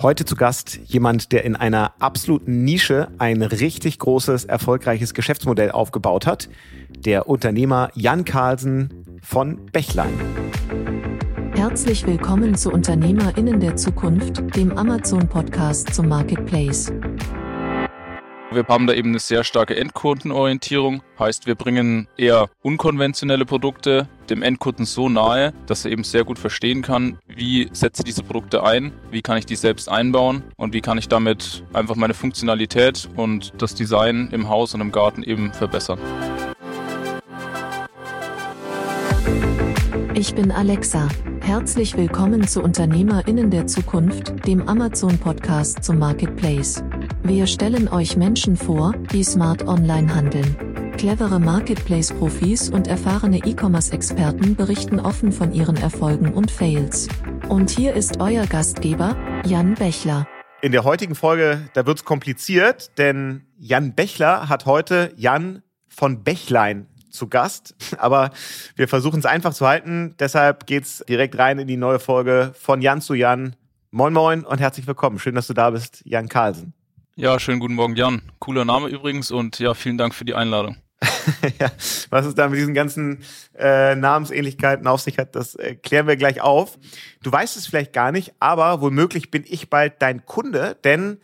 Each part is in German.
Heute zu Gast jemand, der in einer absoluten Nische ein richtig großes, erfolgreiches Geschäftsmodell aufgebaut hat. Der Unternehmer Jan Carlsen von Bechlein. Herzlich willkommen zu UnternehmerInnen der Zukunft, dem Amazon-Podcast zum Marketplace. Wir haben da eben eine sehr starke Endkundenorientierung. Heißt, wir bringen eher unkonventionelle Produkte dem Endkunden so nahe, dass er eben sehr gut verstehen kann, wie setze ich diese Produkte ein, wie kann ich die selbst einbauen und wie kann ich damit einfach meine Funktionalität und das Design im Haus und im Garten eben verbessern. Ich bin Alexa. Herzlich willkommen zu UnternehmerInnen der Zukunft, dem Amazon-Podcast zum Marketplace. Wir stellen euch Menschen vor, die smart online handeln. Clevere Marketplace-Profis und erfahrene E-Commerce-Experten berichten offen von ihren Erfolgen und Fails. Und hier ist euer Gastgeber, Jan Bechler. In der heutigen Folge, da wird's kompliziert, denn Jan Bechler hat heute Jan von Bechlein zu Gast. Aber wir versuchen es einfach zu halten. Deshalb geht's direkt rein in die neue Folge von Jan zu Jan. Moin Moin und herzlich willkommen. Schön, dass du da bist, Jan Carlsen. Ja, schönen guten Morgen, Jan. Cooler Name übrigens und ja, vielen Dank für die Einladung. ja, was es da mit diesen ganzen äh, Namensähnlichkeiten auf sich hat, das äh, klären wir gleich auf. Du weißt es vielleicht gar nicht, aber womöglich bin ich bald dein Kunde, denn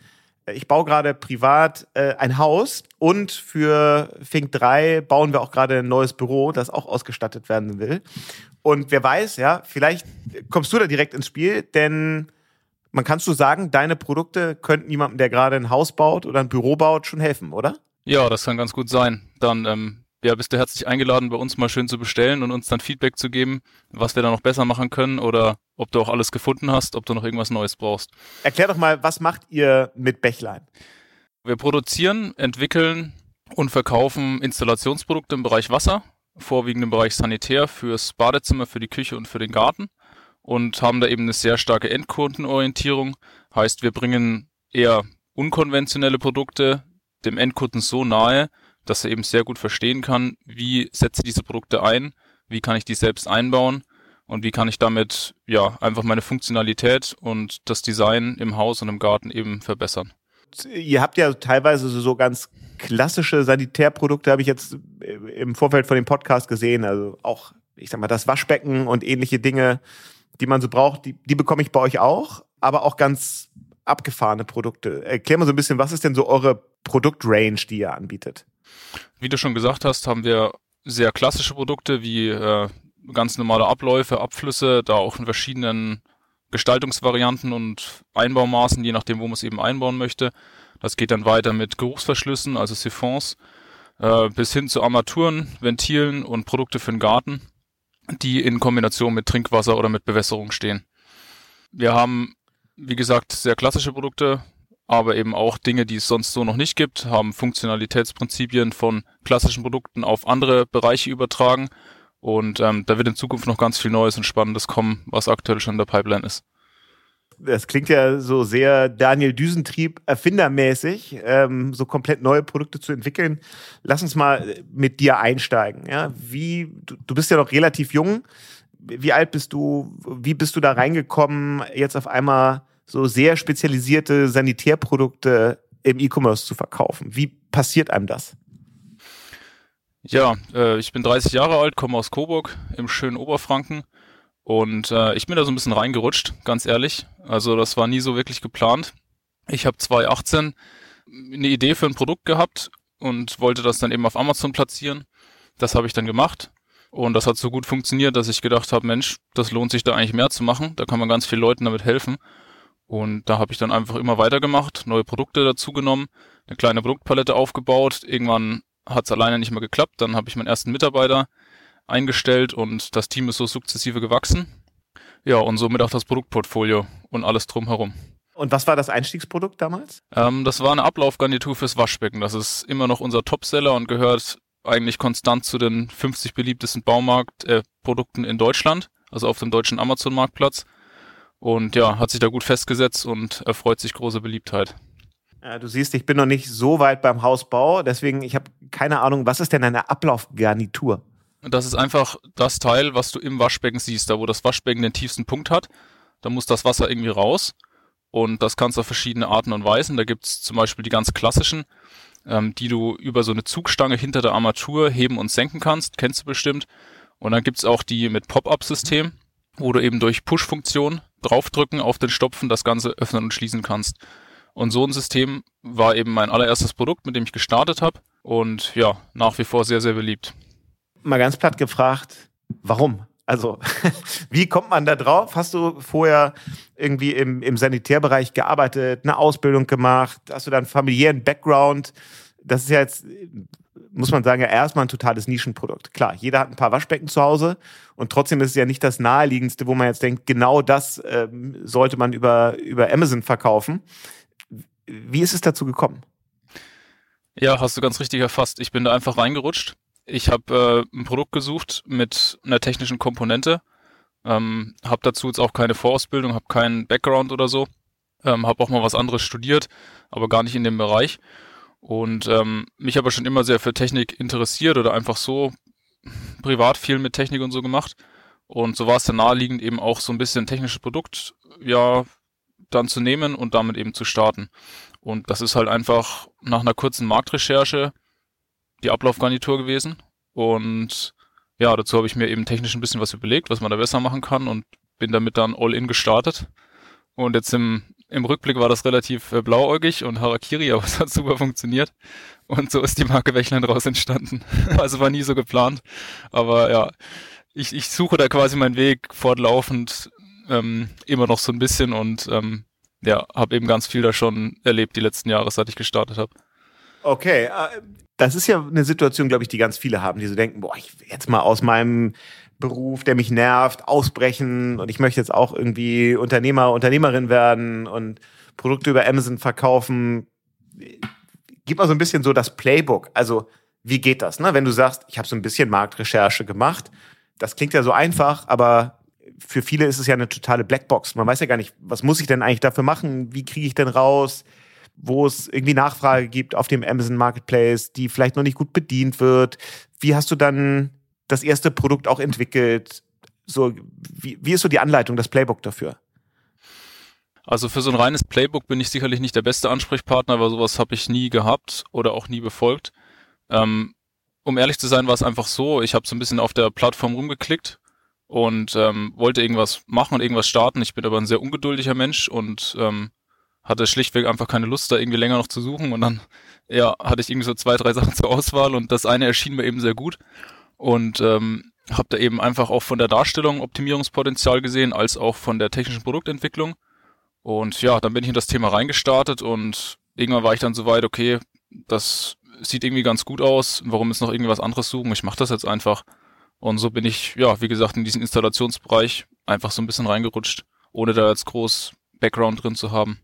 ich baue gerade privat äh, ein Haus und für Fink 3 bauen wir auch gerade ein neues Büro, das auch ausgestattet werden will. Und wer weiß, ja, vielleicht kommst du da direkt ins Spiel, denn man kannst du sagen, deine Produkte könnten jemandem, der gerade ein Haus baut oder ein Büro baut, schon helfen, oder? Ja, das kann ganz gut sein. Dann ähm, ja, bist du herzlich eingeladen, bei uns mal schön zu bestellen und uns dann Feedback zu geben, was wir da noch besser machen können oder ob du auch alles gefunden hast, ob du noch irgendwas Neues brauchst. Erklär doch mal, was macht ihr mit Bechlein? Wir produzieren, entwickeln und verkaufen Installationsprodukte im Bereich Wasser, vorwiegend im Bereich Sanitär fürs Badezimmer, für die Küche und für den Garten und haben da eben eine sehr starke Endkundenorientierung. Heißt, wir bringen eher unkonventionelle Produkte dem Endkunden so nahe, dass er eben sehr gut verstehen kann, wie setze ich diese Produkte ein, wie kann ich die selbst einbauen und wie kann ich damit ja einfach meine Funktionalität und das Design im Haus und im Garten eben verbessern. Ihr habt ja teilweise so ganz klassische Sanitärprodukte, habe ich jetzt im Vorfeld von dem Podcast gesehen, also auch ich sag mal das Waschbecken und ähnliche Dinge die man so braucht, die, die bekomme ich bei euch auch, aber auch ganz abgefahrene Produkte. Erklär mal so ein bisschen, was ist denn so eure Produktrange, die ihr anbietet? Wie du schon gesagt hast, haben wir sehr klassische Produkte wie äh, ganz normale Abläufe, Abflüsse, da auch in verschiedenen Gestaltungsvarianten und Einbaumaßen, je nachdem, wo man es eben einbauen möchte. Das geht dann weiter mit Geruchsverschlüssen, also Siphons, äh, bis hin zu Armaturen, Ventilen und Produkte für den Garten die in Kombination mit Trinkwasser oder mit Bewässerung stehen. Wir haben, wie gesagt, sehr klassische Produkte, aber eben auch Dinge, die es sonst so noch nicht gibt, haben Funktionalitätsprinzipien von klassischen Produkten auf andere Bereiche übertragen. Und ähm, da wird in Zukunft noch ganz viel Neues und Spannendes kommen, was aktuell schon in der Pipeline ist das klingt ja so sehr Daniel Düsentrieb erfindermäßig, ähm, so komplett neue Produkte zu entwickeln. Lass uns mal mit dir einsteigen. Ja, wie du, du bist ja noch relativ jung. Wie alt bist du? Wie bist du da reingekommen, jetzt auf einmal so sehr spezialisierte Sanitärprodukte im E-Commerce zu verkaufen? Wie passiert einem das? Ja, äh, ich bin 30 Jahre alt, komme aus Coburg im schönen Oberfranken und äh, ich bin da so ein bisschen reingerutscht, ganz ehrlich. Also das war nie so wirklich geplant. Ich habe 2018 eine Idee für ein Produkt gehabt und wollte das dann eben auf Amazon platzieren. Das habe ich dann gemacht. Und das hat so gut funktioniert, dass ich gedacht habe, Mensch, das lohnt sich da eigentlich mehr zu machen. Da kann man ganz vielen Leuten damit helfen. Und da habe ich dann einfach immer weitergemacht, neue Produkte dazugenommen, eine kleine Produktpalette aufgebaut. Irgendwann hat es alleine nicht mehr geklappt. Dann habe ich meinen ersten Mitarbeiter eingestellt und das Team ist so sukzessive gewachsen. Ja, und somit auch das Produktportfolio und alles drumherum. Und was war das Einstiegsprodukt damals? Ähm, das war eine Ablaufgarnitur fürs Waschbecken. Das ist immer noch unser Topseller und gehört eigentlich konstant zu den 50 beliebtesten Baumarktprodukten äh, in Deutschland, also auf dem deutschen Amazon-Marktplatz. Und ja, hat sich da gut festgesetzt und erfreut sich große Beliebtheit. Ja, du siehst, ich bin noch nicht so weit beim Hausbau, deswegen ich habe keine Ahnung, was ist denn eine Ablaufgarnitur? Das ist einfach das Teil, was du im Waschbecken siehst, da wo das Waschbecken den tiefsten Punkt hat. Da muss das Wasser irgendwie raus. Und das kannst du auf verschiedene Arten und Weisen. Da gibt's zum Beispiel die ganz klassischen, ähm, die du über so eine Zugstange hinter der Armatur heben und senken kannst. Kennst du bestimmt. Und dann gibt's auch die mit Pop-up-System, wo du eben durch Push-Funktion draufdrücken auf den Stopfen das Ganze öffnen und schließen kannst. Und so ein System war eben mein allererstes Produkt, mit dem ich gestartet habe. Und ja, nach wie vor sehr, sehr beliebt. Mal ganz platt gefragt, warum? Also, wie kommt man da drauf? Hast du vorher irgendwie im, im Sanitärbereich gearbeitet, eine Ausbildung gemacht? Hast du da einen familiären Background? Das ist ja jetzt, muss man sagen, ja erstmal ein totales Nischenprodukt. Klar, jeder hat ein paar Waschbecken zu Hause und trotzdem ist es ja nicht das naheliegendste, wo man jetzt denkt, genau das ähm, sollte man über, über Amazon verkaufen. Wie ist es dazu gekommen? Ja, hast du ganz richtig erfasst. Ich bin da einfach reingerutscht. Ich habe äh, ein Produkt gesucht mit einer technischen Komponente, ähm, habe dazu jetzt auch keine Vorausbildung, habe keinen Background oder so, ähm, habe auch mal was anderes studiert, aber gar nicht in dem Bereich und ähm, mich aber schon immer sehr für Technik interessiert oder einfach so privat viel mit Technik und so gemacht und so war es dann naheliegend eben auch so ein bisschen technisches Produkt ja dann zu nehmen und damit eben zu starten. Und das ist halt einfach nach einer kurzen Marktrecherche die Ablaufgarnitur gewesen. Und ja, dazu habe ich mir eben technisch ein bisschen was überlegt, was man da besser machen kann und bin damit dann all in gestartet. Und jetzt im, im Rückblick war das relativ äh, blauäugig und Harakiri, aber es hat super funktioniert. Und so ist die Marke Wächlein raus entstanden. also war nie so geplant. Aber ja, ich, ich suche da quasi meinen Weg fortlaufend ähm, immer noch so ein bisschen und ähm, ja, habe eben ganz viel da schon erlebt die letzten Jahre, seit ich gestartet habe. Okay, äh, das ist ja eine Situation, glaube ich, die ganz viele haben, die so denken, boah, ich jetzt mal aus meinem Beruf, der mich nervt, ausbrechen und ich möchte jetzt auch irgendwie Unternehmer, Unternehmerin werden und Produkte über Amazon verkaufen. Gib mal so ein bisschen so das Playbook. Also, wie geht das, ne? Wenn du sagst, ich habe so ein bisschen Marktrecherche gemacht, das klingt ja so einfach, aber für viele ist es ja eine totale Blackbox. Man weiß ja gar nicht, was muss ich denn eigentlich dafür machen? Wie kriege ich denn raus? wo es irgendwie Nachfrage gibt auf dem Amazon Marketplace, die vielleicht noch nicht gut bedient wird. Wie hast du dann das erste Produkt auch entwickelt? So, wie, wie ist so die Anleitung, das Playbook dafür? Also für so ein reines Playbook bin ich sicherlich nicht der beste Ansprechpartner, weil sowas habe ich nie gehabt oder auch nie befolgt. Ähm, um ehrlich zu sein, war es einfach so, ich habe so ein bisschen auf der Plattform rumgeklickt und ähm, wollte irgendwas machen und irgendwas starten. Ich bin aber ein sehr ungeduldiger Mensch und ähm, hatte schlichtweg einfach keine Lust, da irgendwie länger noch zu suchen und dann ja, hatte ich irgendwie so zwei, drei Sachen zur Auswahl und das eine erschien mir eben sehr gut und ähm, habe da eben einfach auch von der Darstellung Optimierungspotenzial gesehen, als auch von der technischen Produktentwicklung. Und ja, dann bin ich in das Thema reingestartet und irgendwann war ich dann so weit, okay, das sieht irgendwie ganz gut aus, warum ist noch irgendwas anderes suchen, ich mache das jetzt einfach. Und so bin ich, ja, wie gesagt, in diesen Installationsbereich einfach so ein bisschen reingerutscht, ohne da jetzt groß Background drin zu haben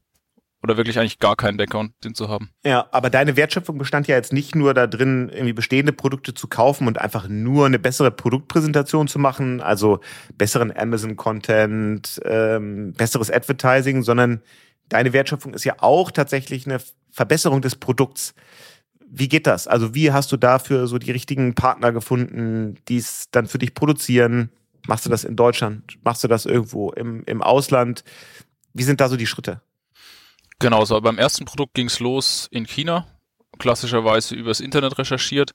oder wirklich eigentlich gar keinen Background den zu haben. Ja, aber deine Wertschöpfung bestand ja jetzt nicht nur da drin, irgendwie bestehende Produkte zu kaufen und einfach nur eine bessere Produktpräsentation zu machen, also besseren Amazon-Content, ähm, besseres Advertising, sondern deine Wertschöpfung ist ja auch tatsächlich eine Verbesserung des Produkts. Wie geht das? Also wie hast du dafür so die richtigen Partner gefunden, die es dann für dich produzieren? Machst du das in Deutschland? Machst du das irgendwo im, im Ausland? Wie sind da so die Schritte? Genau, so beim ersten Produkt ging's los in China, klassischerweise übers Internet recherchiert.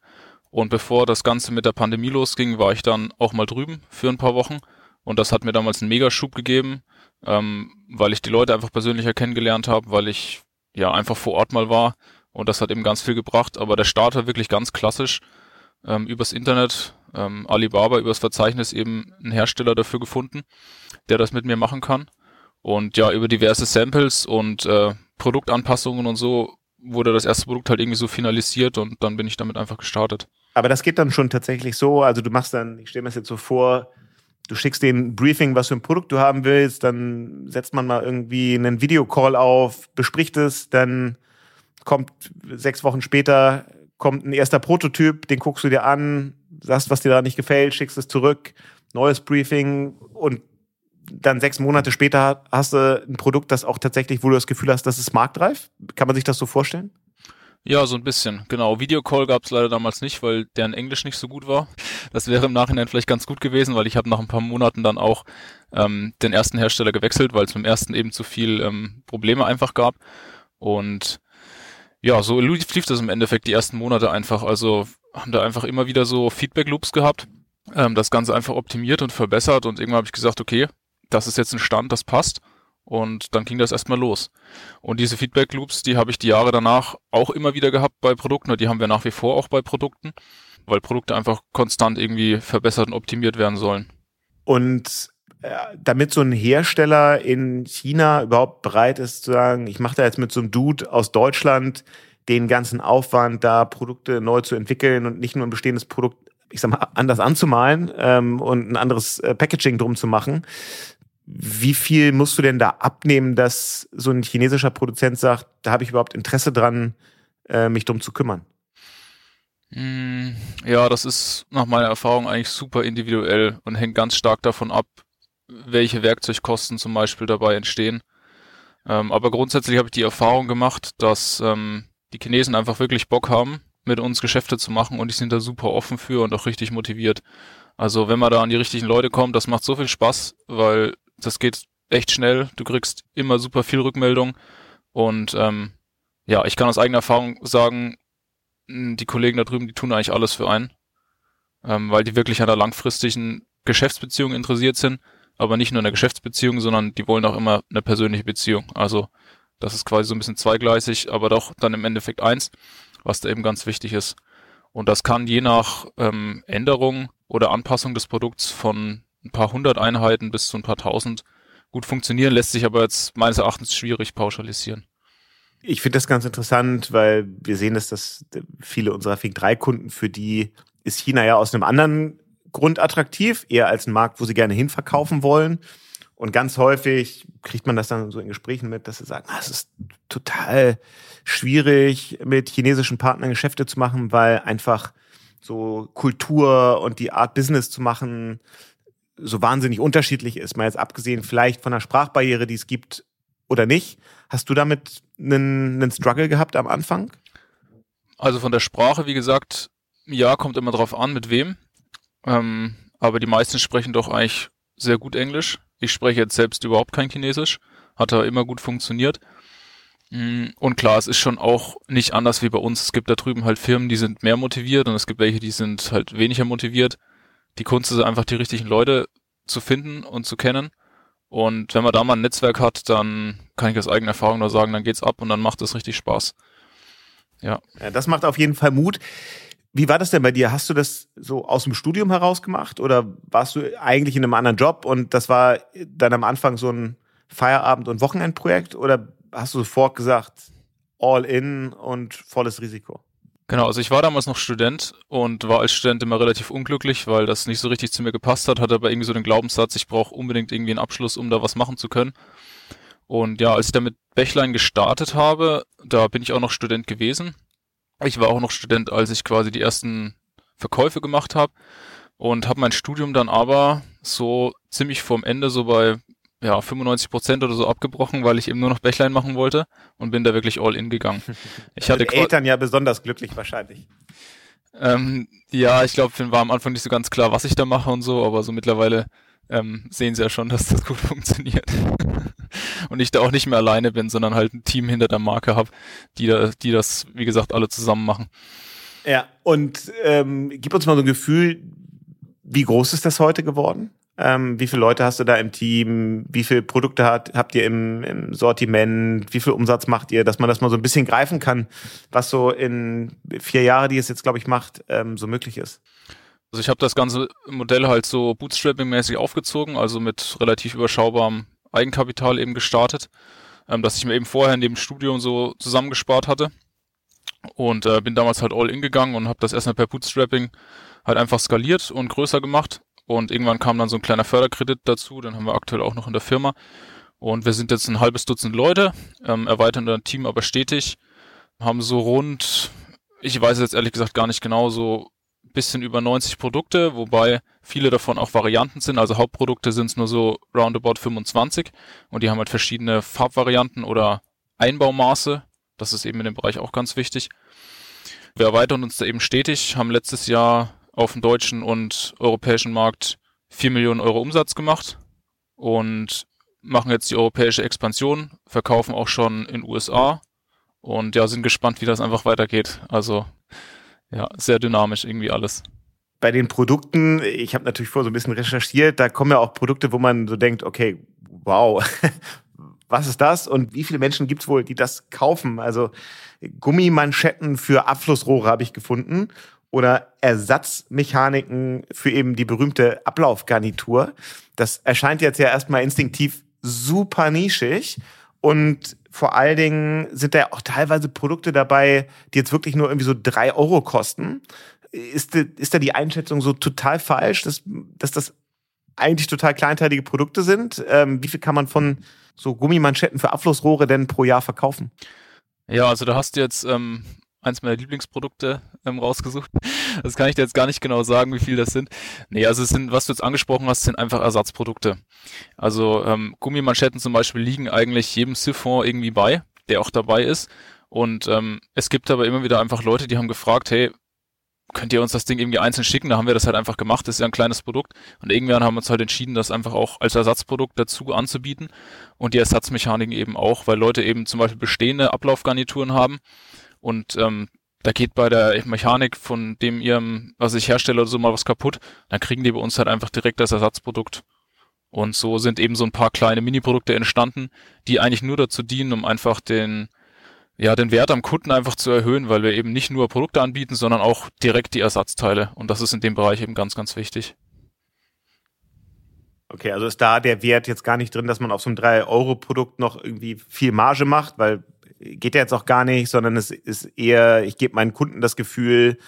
Und bevor das Ganze mit der Pandemie losging, war ich dann auch mal drüben für ein paar Wochen. Und das hat mir damals einen Megaschub gegeben, ähm, weil ich die Leute einfach persönlicher kennengelernt habe, weil ich ja einfach vor Ort mal war. Und das hat eben ganz viel gebracht. Aber der Start war wirklich ganz klassisch ähm, übers Internet. Ähm, Alibaba übers Verzeichnis eben einen Hersteller dafür gefunden, der das mit mir machen kann. Und ja, über diverse Samples und äh, Produktanpassungen und so wurde das erste Produkt halt irgendwie so finalisiert und dann bin ich damit einfach gestartet. Aber das geht dann schon tatsächlich so, also du machst dann, ich stelle mir das jetzt so vor, du schickst den Briefing, was für ein Produkt du haben willst, dann setzt man mal irgendwie einen Videocall auf, bespricht es, dann kommt sechs Wochen später kommt ein erster Prototyp, den guckst du dir an, sagst, was dir da nicht gefällt, schickst es zurück, neues Briefing und dann sechs Monate später hast du ein Produkt, das auch tatsächlich, wo du das Gefühl hast, das ist marktreif? Kann man sich das so vorstellen? Ja, so ein bisschen. Genau. Videocall gab es leider damals nicht, weil deren Englisch nicht so gut war. Das wäre im Nachhinein vielleicht ganz gut gewesen, weil ich habe nach ein paar Monaten dann auch ähm, den ersten Hersteller gewechselt, weil es dem ersten eben zu viel ähm, Probleme einfach gab. Und ja, so lief das im Endeffekt die ersten Monate einfach. Also haben da einfach immer wieder so Feedback-Loops gehabt, ähm, das Ganze einfach optimiert und verbessert und irgendwann habe ich gesagt, okay, das ist jetzt ein Stand, das passt. Und dann ging das erstmal los. Und diese Feedback Loops, die habe ich die Jahre danach auch immer wieder gehabt bei Produkten, die haben wir nach wie vor auch bei Produkten, weil Produkte einfach konstant irgendwie verbessert und optimiert werden sollen. Und äh, damit so ein Hersteller in China überhaupt bereit ist zu sagen, ich mache da jetzt mit so einem Dude aus Deutschland den ganzen Aufwand, da Produkte neu zu entwickeln und nicht nur ein bestehendes Produkt, ich sag mal, anders anzumalen ähm, und ein anderes äh, Packaging drum zu machen. Wie viel musst du denn da abnehmen, dass so ein chinesischer Produzent sagt, da habe ich überhaupt Interesse dran, äh, mich drum zu kümmern? Hm, ja, das ist nach meiner Erfahrung eigentlich super individuell und hängt ganz stark davon ab, welche Werkzeugkosten zum Beispiel dabei entstehen. Ähm, aber grundsätzlich habe ich die Erfahrung gemacht, dass ähm, die Chinesen einfach wirklich Bock haben, mit uns Geschäfte zu machen und die sind da super offen für und auch richtig motiviert. Also wenn man da an die richtigen Leute kommt, das macht so viel Spaß, weil das geht echt schnell. Du kriegst immer super viel Rückmeldung. Und ähm, ja, ich kann aus eigener Erfahrung sagen, die Kollegen da drüben, die tun eigentlich alles für einen. Ähm, weil die wirklich an der langfristigen Geschäftsbeziehung interessiert sind. Aber nicht nur in der Geschäftsbeziehung, sondern die wollen auch immer eine persönliche Beziehung. Also das ist quasi so ein bisschen zweigleisig, aber doch dann im Endeffekt eins, was da eben ganz wichtig ist. Und das kann je nach ähm, Änderung oder Anpassung des Produkts von ein paar hundert Einheiten bis zu ein paar tausend gut funktionieren, lässt sich aber jetzt meines Erachtens schwierig pauschalisieren. Ich finde das ganz interessant, weil wir sehen, dass das viele unserer Fink 3 Kunden, für die ist China ja aus einem anderen Grund attraktiv, eher als ein Markt, wo sie gerne hinverkaufen wollen. Und ganz häufig kriegt man das dann so in Gesprächen mit, dass sie sagen, ah, es ist total schwierig, mit chinesischen Partnern Geschäfte zu machen, weil einfach so Kultur und die Art Business zu machen so wahnsinnig unterschiedlich ist, mal jetzt abgesehen vielleicht von der Sprachbarriere, die es gibt oder nicht. Hast du damit einen, einen Struggle gehabt am Anfang? Also von der Sprache, wie gesagt, ja, kommt immer drauf an, mit wem. Ähm, aber die meisten sprechen doch eigentlich sehr gut Englisch. Ich spreche jetzt selbst überhaupt kein Chinesisch. Hat da immer gut funktioniert. Mm, und klar, es ist schon auch nicht anders wie bei uns. Es gibt da drüben halt Firmen, die sind mehr motiviert und es gibt welche, die sind halt weniger motiviert die Kunst ist einfach die richtigen Leute zu finden und zu kennen. Und wenn man da mal ein Netzwerk hat, dann kann ich aus eigener Erfahrung nur sagen, dann geht's ab und dann macht es richtig Spaß. Ja. ja. Das macht auf jeden Fall Mut. Wie war das denn bei dir? Hast du das so aus dem Studium heraus gemacht oder warst du eigentlich in einem anderen Job und das war dann am Anfang so ein Feierabend- und Wochenendprojekt oder hast du sofort gesagt, all in und volles Risiko? Genau, also ich war damals noch Student und war als Student immer relativ unglücklich, weil das nicht so richtig zu mir gepasst hat, hatte aber irgendwie so den Glaubenssatz, ich brauche unbedingt irgendwie einen Abschluss, um da was machen zu können. Und ja, als ich damit Bächlein gestartet habe, da bin ich auch noch Student gewesen. Ich war auch noch Student, als ich quasi die ersten Verkäufe gemacht habe und habe mein Studium dann aber so ziemlich vorm Ende, so bei ja, 95 Prozent oder so abgebrochen, weil ich eben nur noch Bächlein machen wollte und bin da wirklich all in gegangen. Ich hatte Eltern ja besonders glücklich wahrscheinlich. Ähm, ja, ich glaube, war am Anfang nicht so ganz klar, was ich da mache und so, aber so mittlerweile ähm, sehen sie ja schon, dass das gut funktioniert. und ich da auch nicht mehr alleine bin, sondern halt ein Team hinter der Marke habe, die, da, die das, wie gesagt, alle zusammen machen. Ja, und ähm, gib uns mal so ein Gefühl, wie groß ist das heute geworden? Ähm, wie viele Leute hast du da im Team? Wie viele Produkte hat, habt ihr im, im Sortiment? Wie viel Umsatz macht ihr? Dass man das mal so ein bisschen greifen kann, was so in vier Jahre, die es jetzt, glaube ich, macht, ähm, so möglich ist. Also ich habe das ganze Modell halt so Bootstrapping-mäßig aufgezogen, also mit relativ überschaubarem Eigenkapital eben gestartet, ähm, dass ich mir eben vorher in dem Studium so zusammengespart hatte. Und äh, bin damals halt all in gegangen und habe das erstmal per Bootstrapping halt einfach skaliert und größer gemacht und irgendwann kam dann so ein kleiner Förderkredit dazu, den haben wir aktuell auch noch in der Firma. Und wir sind jetzt ein halbes Dutzend Leute, ähm, erweitern das Team aber stetig, haben so rund, ich weiß jetzt ehrlich gesagt gar nicht genau, so bisschen über 90 Produkte, wobei viele davon auch Varianten sind. Also Hauptprodukte sind es nur so roundabout 25 und die haben halt verschiedene Farbvarianten oder Einbaumaße. Das ist eben in dem Bereich auch ganz wichtig. Wir erweitern uns da eben stetig, haben letztes Jahr auf dem deutschen und europäischen Markt 4 Millionen Euro Umsatz gemacht und machen jetzt die europäische Expansion, verkaufen auch schon in USA und ja, sind gespannt, wie das einfach weitergeht. Also ja, sehr dynamisch irgendwie alles. Bei den Produkten, ich habe natürlich vor so ein bisschen recherchiert, da kommen ja auch Produkte, wo man so denkt, okay, wow, was ist das und wie viele Menschen gibt es wohl, die das kaufen? Also Gummimanschetten für Abflussrohre habe ich gefunden oder Ersatzmechaniken für eben die berühmte Ablaufgarnitur. Das erscheint jetzt ja erstmal instinktiv super nischig und vor allen Dingen sind da auch teilweise Produkte dabei, die jetzt wirklich nur irgendwie so drei Euro kosten. Ist, ist da die Einschätzung so total falsch, dass, dass das eigentlich total kleinteilige Produkte sind? Ähm, wie viel kann man von so Gummimanschetten für Abflussrohre denn pro Jahr verkaufen? Ja, also da hast du jetzt ähm, eins meiner Lieblingsprodukte ähm, rausgesucht. Das kann ich dir jetzt gar nicht genau sagen, wie viel das sind. Nee, also es sind, was du jetzt angesprochen hast, sind einfach Ersatzprodukte. Also ähm, Gummimanschetten zum Beispiel liegen eigentlich jedem Siphon irgendwie bei, der auch dabei ist. Und ähm, es gibt aber immer wieder einfach Leute, die haben gefragt, hey, könnt ihr uns das Ding irgendwie einzeln schicken? Da haben wir das halt einfach gemacht. Das ist ja ein kleines Produkt. Und irgendwann haben wir uns halt entschieden, das einfach auch als Ersatzprodukt dazu anzubieten. Und die Ersatzmechaniken eben auch, weil Leute eben zum Beispiel bestehende Ablaufgarnituren haben. Und ähm, da geht bei der Mechanik von dem ihrem, was ich herstelle oder so mal was kaputt, dann kriegen die bei uns halt einfach direkt das Ersatzprodukt. Und so sind eben so ein paar kleine Mini-Produkte entstanden, die eigentlich nur dazu dienen, um einfach den, ja, den Wert am Kunden einfach zu erhöhen, weil wir eben nicht nur Produkte anbieten, sondern auch direkt die Ersatzteile. Und das ist in dem Bereich eben ganz, ganz wichtig. Okay, also ist da der Wert jetzt gar nicht drin, dass man auf so einem 3-Euro-Produkt noch irgendwie viel Marge macht, weil geht ja jetzt auch gar nicht, sondern es ist eher, ich gebe meinen Kunden das Gefühl,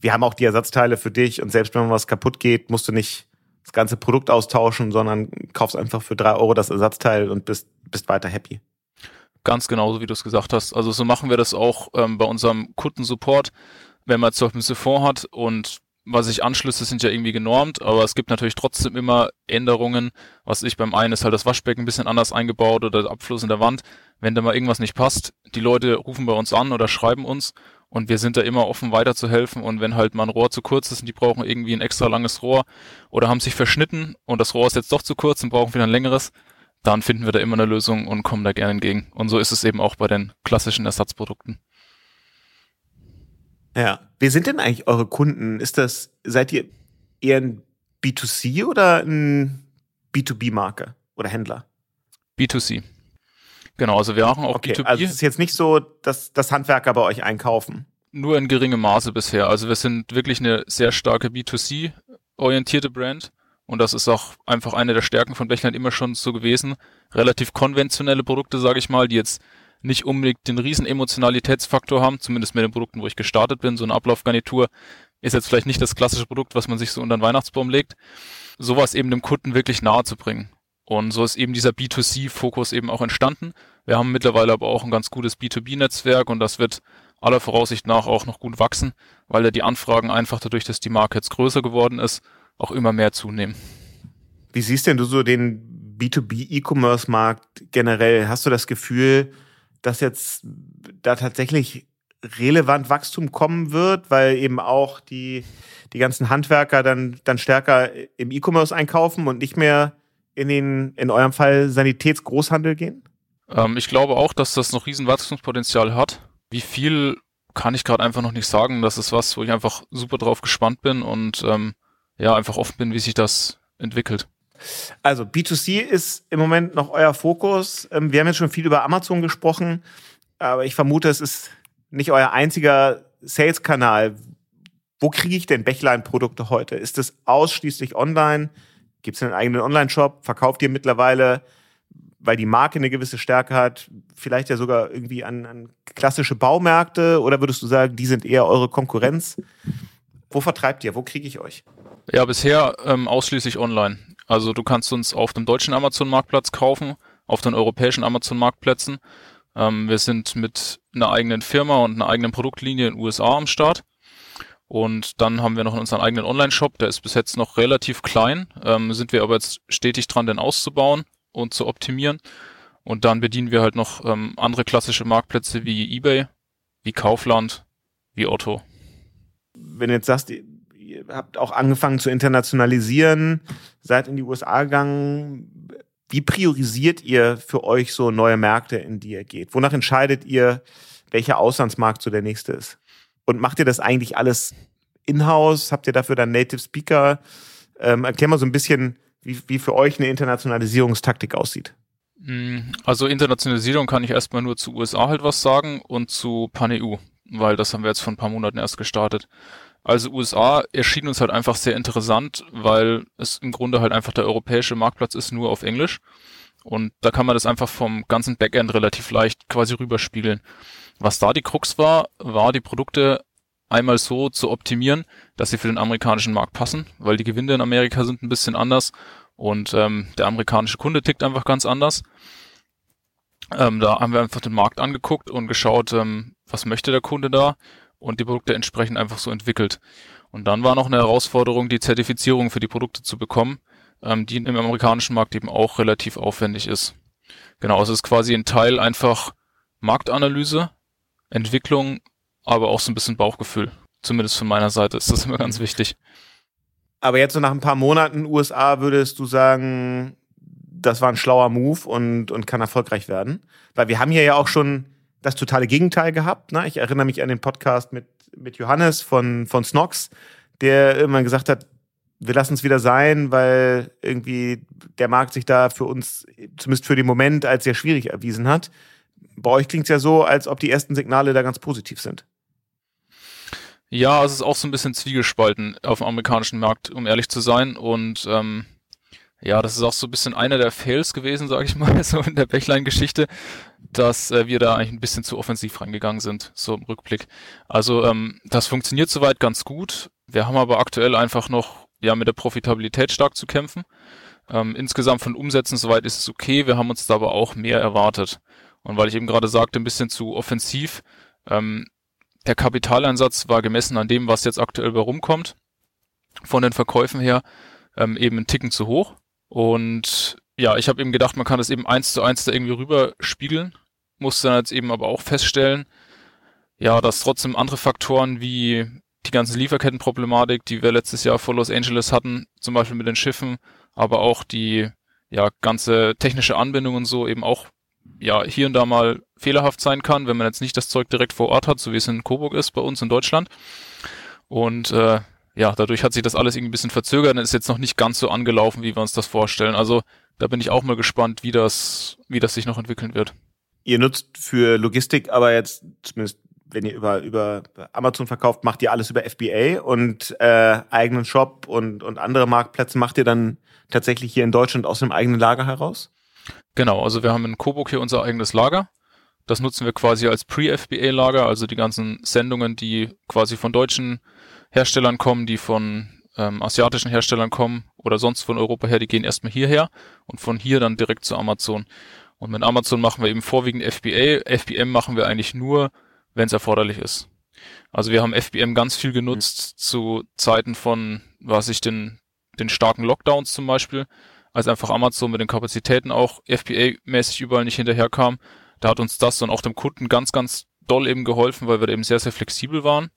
wir haben auch die Ersatzteile für dich und selbst wenn was kaputt geht, musst du nicht das ganze Produkt austauschen, sondern kaufst einfach für 3 Euro das Ersatzteil und bist, bist weiter happy. Ganz genauso, wie du es gesagt hast. Also so machen wir das auch ähm, bei unserem Kundensupport. Wenn man zum Beispiel ein Siphon hat und was ich Anschlüsse sind ja irgendwie genormt, aber es gibt natürlich trotzdem immer Änderungen. Was ich beim einen ist halt das Waschbecken ein bisschen anders eingebaut oder der Abfluss in der Wand. Wenn da mal irgendwas nicht passt, die Leute rufen bei uns an oder schreiben uns und wir sind da immer offen weiterzuhelfen und wenn halt mal ein Rohr zu kurz ist und die brauchen irgendwie ein extra langes Rohr oder haben sich verschnitten und das Rohr ist jetzt doch zu kurz und brauchen wieder ein längeres, dann finden wir da immer eine Lösung und kommen da gerne entgegen. Und so ist es eben auch bei den klassischen Ersatzprodukten. Ja. Wer sind denn eigentlich eure Kunden? Ist das, seid ihr eher ein B2C oder ein B2B-Marke oder Händler? B2C. Genau, also wir machen auch okay, B2B. Also es ist jetzt nicht so, dass, dass Handwerker bei euch einkaufen. Nur in geringem Maße bisher. Also wir sind wirklich eine sehr starke B2C-orientierte Brand. Und das ist auch einfach eine der Stärken von Bechlein immer schon so gewesen. Relativ konventionelle Produkte, sage ich mal, die jetzt nicht unbedingt den riesen Emotionalitätsfaktor haben, zumindest mit den Produkten, wo ich gestartet bin. So eine Ablaufgarnitur ist jetzt vielleicht nicht das klassische Produkt, was man sich so unter den Weihnachtsbaum legt. Sowas eben dem Kunden wirklich nahe zu bringen. Und so ist eben dieser B2C-Fokus eben auch entstanden. Wir haben mittlerweile aber auch ein ganz gutes B2B-Netzwerk und das wird aller Voraussicht nach auch noch gut wachsen, weil da die Anfragen einfach dadurch, dass die Marke jetzt größer geworden ist, auch immer mehr zunehmen. Wie siehst denn du so den B2B-E-Commerce-Markt generell? Hast du das Gefühl, dass jetzt da tatsächlich relevant Wachstum kommen wird, weil eben auch die, die ganzen Handwerker dann, dann stärker im E-Commerce einkaufen und nicht mehr in den, in eurem Fall Sanitätsgroßhandel gehen? Ähm, ich glaube auch, dass das noch riesen Wachstumspotenzial hat. Wie viel kann ich gerade einfach noch nicht sagen. Das ist was, wo ich einfach super drauf gespannt bin und ähm, ja, einfach offen bin, wie sich das entwickelt. Also B2C ist im Moment noch euer Fokus. Ähm, wir haben jetzt schon viel über Amazon gesprochen, aber ich vermute, es ist nicht euer einziger Sales-Kanal. Wo kriege ich denn Bächlein-Produkte heute? Ist es ausschließlich online? Gibt es einen eigenen Online-Shop? Verkauft ihr mittlerweile, weil die Marke eine gewisse Stärke hat, vielleicht ja sogar irgendwie an, an klassische Baumärkte? Oder würdest du sagen, die sind eher eure Konkurrenz? Wo vertreibt ihr? Wo kriege ich euch? Ja, bisher ähm, ausschließlich online. Also du kannst uns auf dem deutschen Amazon-Marktplatz kaufen, auf den europäischen Amazon-Marktplätzen. Ähm, wir sind mit einer eigenen Firma und einer eigenen Produktlinie in den USA am Start. Und dann haben wir noch unseren eigenen Online-Shop, der ist bis jetzt noch relativ klein, ähm, sind wir aber jetzt stetig dran, den auszubauen und zu optimieren. Und dann bedienen wir halt noch ähm, andere klassische Marktplätze wie eBay, wie Kaufland wie Otto. Wenn du jetzt sagst, habt auch angefangen zu internationalisieren, seid in die USA gegangen. Wie priorisiert ihr für euch so neue Märkte, in die ihr geht? Wonach entscheidet ihr, welcher Auslandsmarkt so der nächste ist? Und macht ihr das eigentlich alles in-house? Habt ihr dafür dann Native Speaker? Ähm, erklär mal so ein bisschen, wie, wie für euch eine Internationalisierungstaktik aussieht. Mm, also Internationalisierung kann ich erstmal nur zu USA halt was sagen und zu PanEU, weil das haben wir jetzt vor ein paar Monaten erst gestartet. Also USA erschien uns halt einfach sehr interessant, weil es im Grunde halt einfach der europäische Marktplatz ist, nur auf Englisch. Und da kann man das einfach vom ganzen Backend relativ leicht quasi rüberspiegeln. Was da die Krux war, war die Produkte einmal so zu optimieren, dass sie für den amerikanischen Markt passen, weil die Gewinde in Amerika sind ein bisschen anders und ähm, der amerikanische Kunde tickt einfach ganz anders. Ähm, da haben wir einfach den Markt angeguckt und geschaut, ähm, was möchte der Kunde da und die Produkte entsprechend einfach so entwickelt. Und dann war noch eine Herausforderung, die Zertifizierung für die Produkte zu bekommen, ähm, die im amerikanischen Markt eben auch relativ aufwendig ist. Genau, es ist quasi ein Teil einfach Marktanalyse, Entwicklung aber auch so ein bisschen Bauchgefühl. Zumindest von meiner Seite ist das immer ganz wichtig. Aber jetzt so nach ein paar Monaten USA würdest du sagen, das war ein schlauer Move und, und kann erfolgreich werden? Weil wir haben hier ja auch schon das totale Gegenteil gehabt. Ne? Ich erinnere mich an den Podcast mit, mit Johannes von, von Snox, der irgendwann gesagt hat, wir lassen es wieder sein, weil irgendwie der Markt sich da für uns, zumindest für den Moment, als sehr schwierig erwiesen hat. Bei euch klingt es ja so, als ob die ersten Signale da ganz positiv sind. Ja, es ist auch so ein bisschen zwiegespalten auf dem amerikanischen Markt, um ehrlich zu sein. Und ähm, ja, das ist auch so ein bisschen einer der Fails gewesen, sage ich mal, so in der Bächlein-Geschichte, dass äh, wir da eigentlich ein bisschen zu offensiv reingegangen sind, so im Rückblick. Also ähm, das funktioniert soweit ganz gut. Wir haben aber aktuell einfach noch ja mit der Profitabilität stark zu kämpfen. Ähm, insgesamt von Umsätzen soweit ist es okay. Wir haben uns da aber auch mehr erwartet. Und weil ich eben gerade sagte, ein bisschen zu offensiv, ähm, der Kapitaleinsatz war gemessen an dem, was jetzt aktuell bei rumkommt, von den Verkäufen her, ähm, eben ein Ticken zu hoch. Und ja, ich habe eben gedacht, man kann das eben eins zu eins da irgendwie rüberspiegeln. Musste dann jetzt eben aber auch feststellen, ja, dass trotzdem andere Faktoren wie die ganze Lieferkettenproblematik, die wir letztes Jahr vor Los Angeles hatten, zum Beispiel mit den Schiffen, aber auch die ja ganze technische Anbindung und so eben auch ja hier und da mal fehlerhaft sein kann, wenn man jetzt nicht das Zeug direkt vor Ort hat, so wie es in Coburg ist bei uns in Deutschland. Und äh, ja, dadurch hat sich das alles irgendwie ein bisschen verzögert und ist jetzt noch nicht ganz so angelaufen, wie wir uns das vorstellen. Also da bin ich auch mal gespannt, wie das, wie das sich noch entwickeln wird. Ihr nutzt für Logistik aber jetzt zumindest wenn ihr über, über Amazon verkauft, macht ihr alles über FBA und äh, eigenen Shop und, und andere Marktplätze macht ihr dann tatsächlich hier in Deutschland aus dem eigenen Lager heraus? Genau, also wir haben in Coburg hier unser eigenes Lager. Das nutzen wir quasi als Pre-FBA-Lager, also die ganzen Sendungen, die quasi von deutschen Herstellern kommen, die von ähm, asiatischen Herstellern kommen oder sonst von Europa her, die gehen erstmal hierher und von hier dann direkt zu Amazon. Und mit Amazon machen wir eben vorwiegend FBA. FBM machen wir eigentlich nur, wenn es erforderlich ist. Also wir haben FBM ganz viel genutzt mhm. zu Zeiten von, was ich den, den starken Lockdowns zum Beispiel als einfach Amazon mit den Kapazitäten auch FBA-mäßig überall nicht hinterherkam. Da hat uns das und auch dem Kunden ganz, ganz doll eben geholfen, weil wir eben sehr, sehr flexibel waren.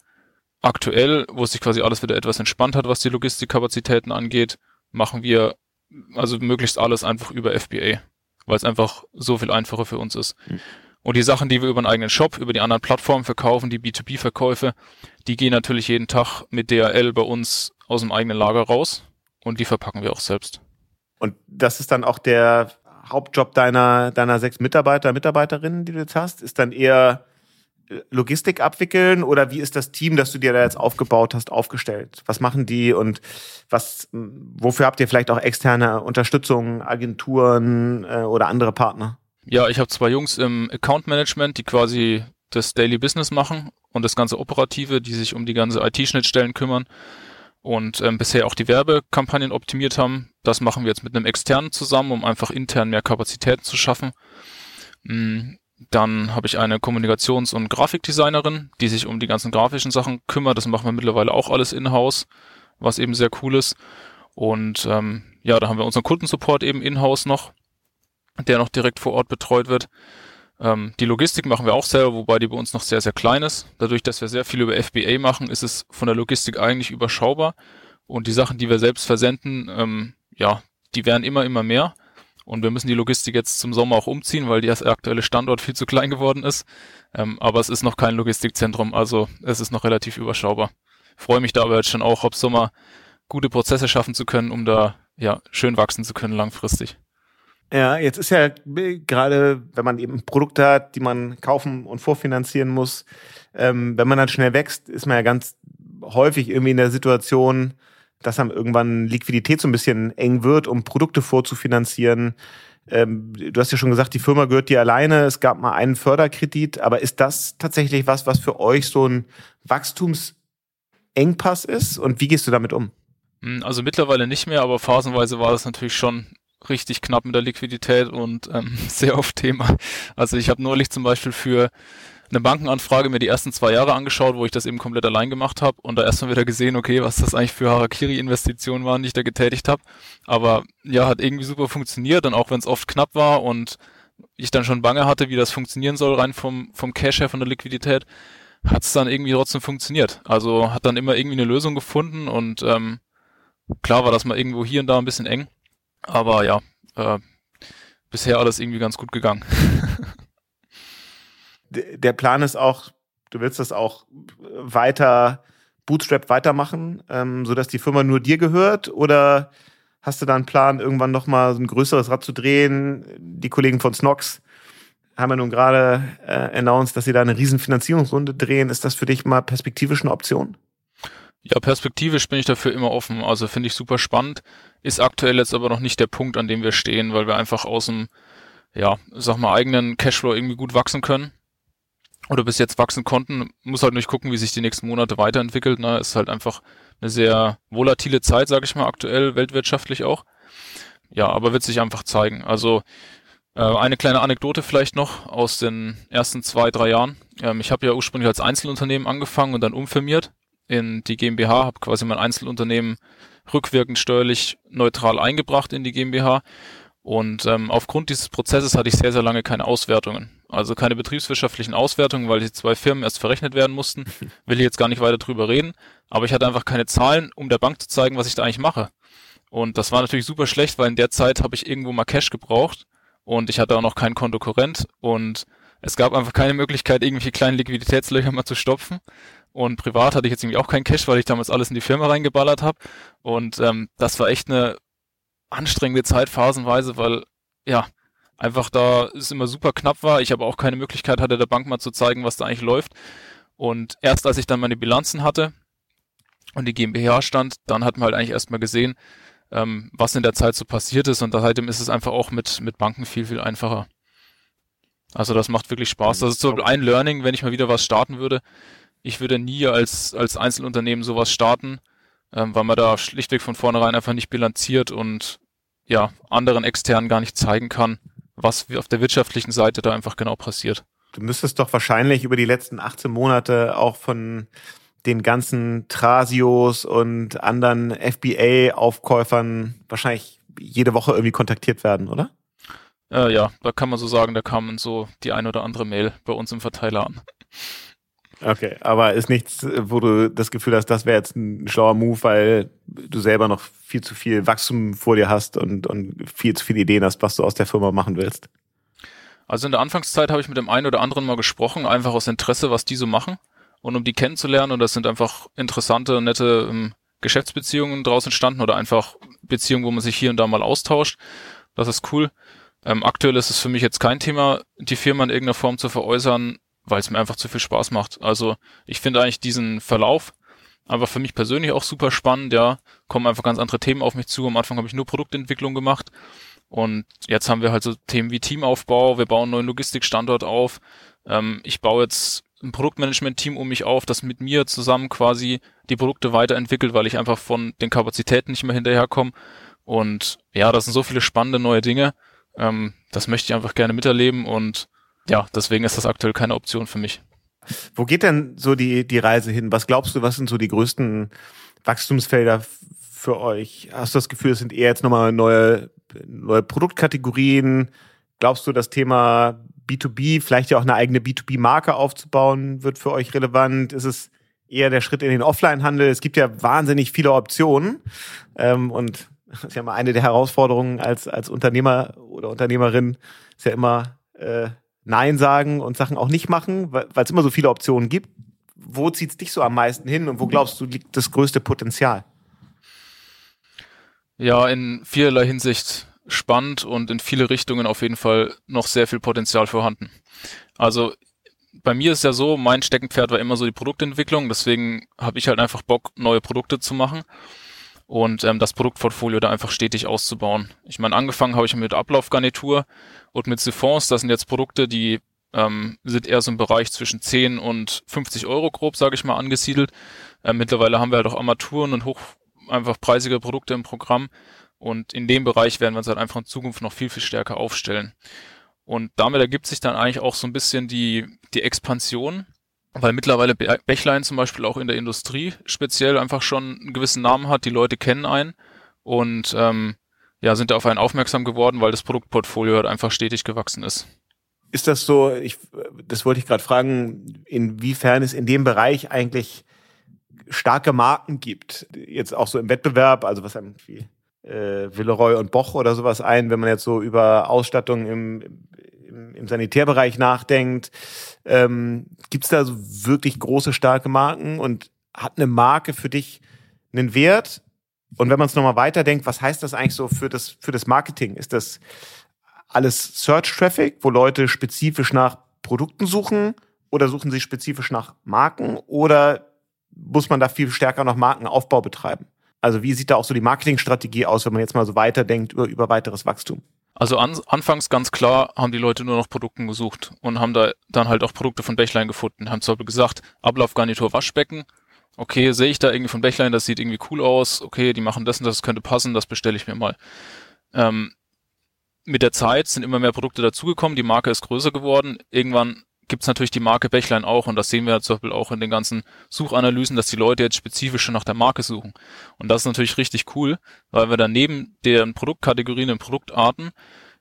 Aktuell, wo sich quasi alles wieder etwas entspannt hat, was die Logistikkapazitäten angeht, machen wir also möglichst alles einfach über FBA, weil es einfach so viel einfacher für uns ist. Mhm. Und die Sachen, die wir über einen eigenen Shop, über die anderen Plattformen verkaufen, die B2B-Verkäufe, die gehen natürlich jeden Tag mit DHL bei uns aus dem eigenen Lager raus und die verpacken wir auch selbst. Und das ist dann auch der Hauptjob deiner, deiner sechs Mitarbeiter, Mitarbeiterinnen, die du jetzt hast, ist dann eher Logistik abwickeln oder wie ist das Team, das du dir da jetzt aufgebaut hast, aufgestellt? Was machen die und was, wofür habt ihr vielleicht auch externe Unterstützung, Agenturen äh, oder andere Partner? Ja, ich habe zwei Jungs im Account Management, die quasi das Daily Business machen und das ganze Operative, die sich um die ganze IT-Schnittstellen kümmern und ähm, bisher auch die Werbekampagnen optimiert haben. Das machen wir jetzt mit einem externen zusammen, um einfach intern mehr Kapazitäten zu schaffen. Mm, dann habe ich eine Kommunikations- und Grafikdesignerin, die sich um die ganzen grafischen Sachen kümmert. Das machen wir mittlerweile auch alles in-house, was eben sehr cool ist. Und ähm, ja, da haben wir unseren Kundensupport eben in-house noch, der noch direkt vor Ort betreut wird. Ähm, die Logistik machen wir auch selber, wobei die bei uns noch sehr, sehr klein ist. Dadurch, dass wir sehr viel über FBA machen, ist es von der Logistik eigentlich überschaubar. Und die Sachen, die wir selbst versenden, ähm, ja, die werden immer, immer mehr. Und wir müssen die Logistik jetzt zum Sommer auch umziehen, weil der aktuelle Standort viel zu klein geworden ist. Ähm, aber es ist noch kein Logistikzentrum, also es ist noch relativ überschaubar. Freue mich da aber jetzt schon auch, ob Sommer gute Prozesse schaffen zu können, um da ja schön wachsen zu können langfristig. Ja, jetzt ist ja gerade, wenn man eben Produkte hat, die man kaufen und vorfinanzieren muss, ähm, wenn man dann schnell wächst, ist man ja ganz häufig irgendwie in der Situation, dass dann irgendwann Liquidität so ein bisschen eng wird, um Produkte vorzufinanzieren. Ähm, du hast ja schon gesagt, die Firma gehört dir alleine. Es gab mal einen Förderkredit, aber ist das tatsächlich was, was für euch so ein Wachstumsengpass ist? Und wie gehst du damit um? Hm, also mittlerweile nicht mehr, aber phasenweise war das natürlich schon richtig knapp mit der Liquidität und ähm, sehr oft Thema. Also ich habe neulich zum Beispiel für eine Bankenanfrage mir die ersten zwei Jahre angeschaut, wo ich das eben komplett allein gemacht habe und da erstmal wieder gesehen, okay, was das eigentlich für Harakiri-Investitionen waren, die ich da getätigt habe. Aber ja, hat irgendwie super funktioniert und auch wenn es oft knapp war und ich dann schon bange hatte, wie das funktionieren soll, rein vom, vom Cash her, von der Liquidität, hat es dann irgendwie trotzdem funktioniert. Also hat dann immer irgendwie eine Lösung gefunden und ähm, klar war das mal irgendwo hier und da ein bisschen eng, aber ja, äh, bisher alles irgendwie ganz gut gegangen. der Plan ist auch, du willst das auch weiter Bootstrap weitermachen, ähm, sodass die Firma nur dir gehört? Oder hast du da einen Plan, irgendwann nochmal so ein größeres Rad zu drehen? Die Kollegen von Snox haben ja nun gerade äh, announced, dass sie da eine riesen Finanzierungsrunde drehen. Ist das für dich mal perspektivisch eine Option? Ja, perspektivisch bin ich dafür immer offen. Also finde ich super spannend. Ist aktuell jetzt aber noch nicht der Punkt, an dem wir stehen, weil wir einfach aus dem, ja, sag mal, eigenen Cashflow irgendwie gut wachsen können oder bis jetzt wachsen konnten. Muss halt nicht gucken, wie sich die nächsten Monate weiterentwickelt. Ne? Ist halt einfach eine sehr volatile Zeit, sage ich mal, aktuell, weltwirtschaftlich auch. Ja, aber wird sich einfach zeigen. Also äh, eine kleine Anekdote vielleicht noch aus den ersten zwei, drei Jahren. Ähm, ich habe ja ursprünglich als Einzelunternehmen angefangen und dann umfirmiert in die GmbH, habe quasi mein Einzelunternehmen rückwirkend steuerlich neutral eingebracht in die GmbH. Und ähm, aufgrund dieses Prozesses hatte ich sehr, sehr lange keine Auswertungen. Also keine betriebswirtschaftlichen Auswertungen, weil die zwei Firmen erst verrechnet werden mussten. Will ich jetzt gar nicht weiter drüber reden. Aber ich hatte einfach keine Zahlen, um der Bank zu zeigen, was ich da eigentlich mache. Und das war natürlich super schlecht, weil in der Zeit habe ich irgendwo mal Cash gebraucht und ich hatte auch noch kein Kontokorrent und es gab einfach keine Möglichkeit, irgendwelche kleinen Liquiditätslöcher mal zu stopfen. Und privat hatte ich jetzt irgendwie auch kein Cash, weil ich damals alles in die Firma reingeballert habe. Und ähm, das war echt eine anstrengende Zeit phasenweise, weil ja, einfach da es immer super knapp war. Ich aber auch keine Möglichkeit hatte, der Bank mal zu zeigen, was da eigentlich läuft. Und erst als ich dann meine Bilanzen hatte und die GmbH stand, dann hat man halt eigentlich erstmal gesehen, ähm, was in der Zeit so passiert ist. Und seitdem ist es einfach auch mit, mit Banken viel, viel einfacher. Also das macht wirklich Spaß. Das ist so ein Learning, wenn ich mal wieder was starten würde. Ich würde nie als, als Einzelunternehmen sowas starten, ähm, weil man da schlichtweg von vornherein einfach nicht bilanziert und ja, anderen externen gar nicht zeigen kann, was auf der wirtschaftlichen Seite da einfach genau passiert. Du müsstest doch wahrscheinlich über die letzten 18 Monate auch von den ganzen Trasios und anderen FBA-Aufkäufern wahrscheinlich jede Woche irgendwie kontaktiert werden, oder? Äh, ja, da kann man so sagen, da kamen so die ein oder andere Mail bei uns im Verteiler an. Okay, aber ist nichts, wo du das Gefühl hast, das wäre jetzt ein schlauer Move, weil du selber noch viel zu viel Wachstum vor dir hast und, und viel zu viele Ideen hast, was du aus der Firma machen willst? Also in der Anfangszeit habe ich mit dem einen oder anderen mal gesprochen, einfach aus Interesse, was die so machen und um die kennenzulernen. Und das sind einfach interessante, nette ähm, Geschäftsbeziehungen draus entstanden oder einfach Beziehungen, wo man sich hier und da mal austauscht. Das ist cool. Ähm, aktuell ist es für mich jetzt kein Thema, die Firma in irgendeiner Form zu veräußern weil es mir einfach zu viel Spaß macht. Also ich finde eigentlich diesen Verlauf einfach für mich persönlich auch super spannend, ja, kommen einfach ganz andere Themen auf mich zu. Am Anfang habe ich nur Produktentwicklung gemacht und jetzt haben wir halt so Themen wie Teamaufbau, wir bauen einen neuen Logistikstandort auf. Ähm, ich baue jetzt ein Produktmanagement-Team um mich auf, das mit mir zusammen quasi die Produkte weiterentwickelt, weil ich einfach von den Kapazitäten nicht mehr hinterherkomme. Und ja, das sind so viele spannende neue Dinge. Ähm, das möchte ich einfach gerne miterleben und ja, deswegen ist das aktuell keine Option für mich. Wo geht denn so die, die Reise hin? Was glaubst du, was sind so die größten Wachstumsfelder für euch? Hast du das Gefühl, es sind eher jetzt nochmal neue, neue Produktkategorien? Glaubst du, das Thema B2B, vielleicht ja auch eine eigene B2B-Marke aufzubauen, wird für euch relevant? Ist es eher der Schritt in den Offline-Handel? Es gibt ja wahnsinnig viele Optionen. Ähm, und das ist ja mal eine der Herausforderungen als, als Unternehmer oder Unternehmerin, ist ja immer äh, Nein sagen und Sachen auch nicht machen, weil es immer so viele Optionen gibt. Wo zieht es dich so am meisten hin und wo glaubst du, liegt das größte Potenzial? Ja, in vielerlei Hinsicht spannend und in viele Richtungen auf jeden Fall noch sehr viel Potenzial vorhanden. Also bei mir ist ja so, mein Steckenpferd war immer so die Produktentwicklung, deswegen habe ich halt einfach Bock, neue Produkte zu machen und ähm, das Produktportfolio da einfach stetig auszubauen. Ich meine, angefangen habe ich mit Ablaufgarnitur und mit Siphons. Das sind jetzt Produkte, die ähm, sind eher so im Bereich zwischen 10 und 50 Euro grob, sage ich mal, angesiedelt. Äh, mittlerweile haben wir halt auch Armaturen und hoch einfach preisige Produkte im Programm. Und in dem Bereich werden wir uns halt einfach in Zukunft noch viel, viel stärker aufstellen. Und damit ergibt sich dann eigentlich auch so ein bisschen die, die Expansion weil mittlerweile Bächlein zum Beispiel auch in der Industrie speziell einfach schon einen gewissen Namen hat, die Leute kennen einen und ähm, ja, sind da auf einen aufmerksam geworden, weil das Produktportfolio halt einfach stetig gewachsen ist. Ist das so, ich, das wollte ich gerade fragen, inwiefern es in dem Bereich eigentlich starke Marken gibt, jetzt auch so im Wettbewerb, also was einem wie äh, Villeroy und Boch oder sowas ein, wenn man jetzt so über Ausstattung im, im, Sanitärbereich nachdenkt, ähm, gibt es da so wirklich große, starke Marken und hat eine Marke für dich einen Wert? Und wenn man es nochmal weiterdenkt, was heißt das eigentlich so für das, für das Marketing? Ist das alles Search Traffic, wo Leute spezifisch nach Produkten suchen oder suchen sie spezifisch nach Marken oder muss man da viel stärker noch Markenaufbau betreiben? Also wie sieht da auch so die Marketingstrategie aus, wenn man jetzt mal so weiterdenkt über, über weiteres Wachstum? Also an, anfangs ganz klar haben die Leute nur noch Produkten gesucht und haben da dann halt auch Produkte von Bächlein gefunden. Haben zum Beispiel gesagt, Ablaufgarnitur Waschbecken. Okay, sehe ich da irgendwie von Bächlein, das sieht irgendwie cool aus. Okay, die machen das und das könnte passen, das bestelle ich mir mal. Ähm, mit der Zeit sind immer mehr Produkte dazugekommen, die Marke ist größer geworden. Irgendwann gibt es natürlich die Marke Bächlein auch und das sehen wir zum Beispiel auch in den ganzen Suchanalysen, dass die Leute jetzt spezifisch schon nach der Marke suchen. Und das ist natürlich richtig cool, weil wir dann neben den Produktkategorien und Produktarten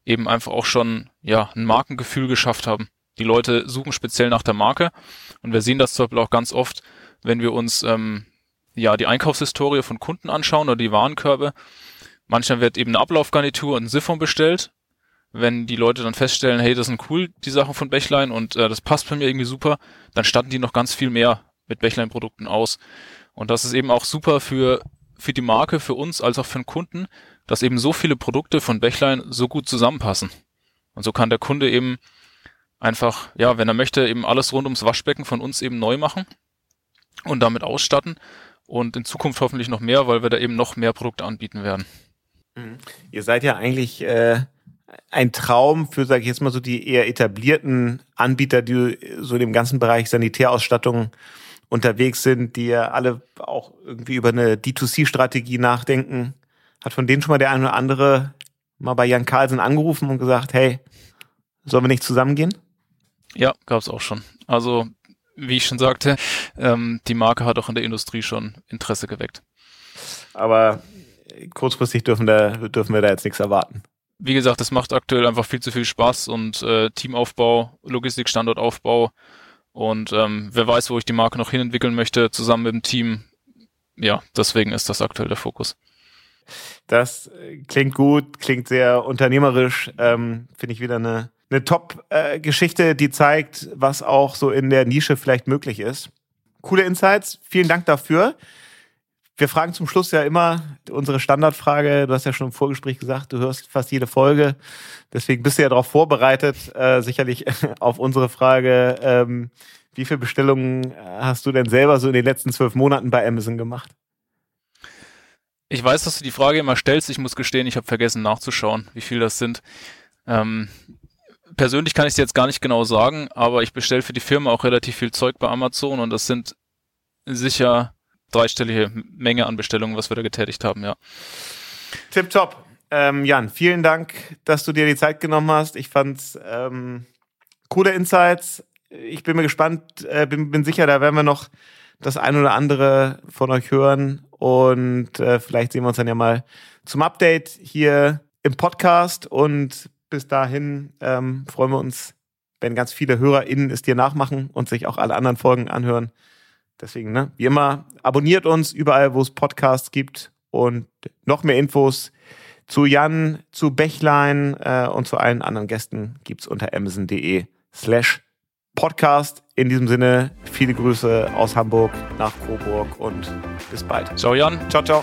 eben einfach auch schon ja ein Markengefühl geschafft haben. Die Leute suchen speziell nach der Marke und wir sehen das zum Beispiel auch ganz oft, wenn wir uns ähm, ja die Einkaufshistorie von Kunden anschauen oder die Warenkörbe. Manchmal wird eben eine Ablaufgarnitur und ein Siphon bestellt wenn die Leute dann feststellen, hey, das sind cool, die Sachen von Bächlein und äh, das passt bei mir irgendwie super, dann statten die noch ganz viel mehr mit Bächlein-Produkten aus. Und das ist eben auch super für, für die Marke, für uns, als auch für den Kunden, dass eben so viele Produkte von Bächlein so gut zusammenpassen. Und so kann der Kunde eben einfach, ja, wenn er möchte, eben alles rund ums Waschbecken von uns eben neu machen und damit ausstatten und in Zukunft hoffentlich noch mehr, weil wir da eben noch mehr Produkte anbieten werden. Mhm. Ihr seid ja eigentlich äh, ein Traum für, sage ich jetzt mal so, die eher etablierten Anbieter, die so in dem ganzen Bereich Sanitärausstattung unterwegs sind, die ja alle auch irgendwie über eine D2C-Strategie nachdenken. Hat von denen schon mal der eine oder andere mal bei Jan Carlsen angerufen und gesagt, hey, sollen wir nicht zusammengehen? Ja, gab's auch schon. Also, wie ich schon sagte, ähm, die Marke hat auch in der Industrie schon Interesse geweckt. Aber kurzfristig dürfen, da, dürfen wir da jetzt nichts erwarten wie gesagt, es macht aktuell einfach viel zu viel Spaß und äh, Teamaufbau, Logistikstandortaufbau und ähm, wer weiß, wo ich die Marke noch hinentwickeln möchte, zusammen mit dem Team. Ja, deswegen ist das aktuell der Fokus. Das klingt gut, klingt sehr unternehmerisch, ähm, finde ich wieder eine, eine Top-Geschichte, äh, die zeigt, was auch so in der Nische vielleicht möglich ist. Coole Insights, vielen Dank dafür. Wir fragen zum Schluss ja immer unsere Standardfrage. Du hast ja schon im Vorgespräch gesagt, du hörst fast jede Folge. Deswegen bist du ja darauf vorbereitet, äh, sicherlich auf unsere Frage. Ähm, wie viele Bestellungen hast du denn selber so in den letzten zwölf Monaten bei Amazon gemacht? Ich weiß, dass du die Frage immer stellst. Ich muss gestehen, ich habe vergessen nachzuschauen, wie viel das sind. Ähm, persönlich kann ich es jetzt gar nicht genau sagen, aber ich bestelle für die Firma auch relativ viel Zeug bei Amazon und das sind sicher dreistellige Menge an Bestellungen, was wir da getätigt haben, ja. Tipptopp. Ähm, Jan, vielen Dank, dass du dir die Zeit genommen hast. Ich fand's ähm, coole Insights. Ich bin mir gespannt, äh, bin, bin sicher, da werden wir noch das ein oder andere von euch hören und äh, vielleicht sehen wir uns dann ja mal zum Update hier im Podcast und bis dahin ähm, freuen wir uns wenn ganz viele HörerInnen es dir nachmachen und sich auch alle anderen Folgen anhören. Deswegen, ne, wie immer, abonniert uns überall, wo es Podcasts gibt und noch mehr Infos zu Jan, zu Bächlein äh, und zu allen anderen Gästen gibt's unter amazon.de slash Podcast. In diesem Sinne, viele Grüße aus Hamburg nach Coburg und bis bald. Ciao Jan. Ciao, ciao.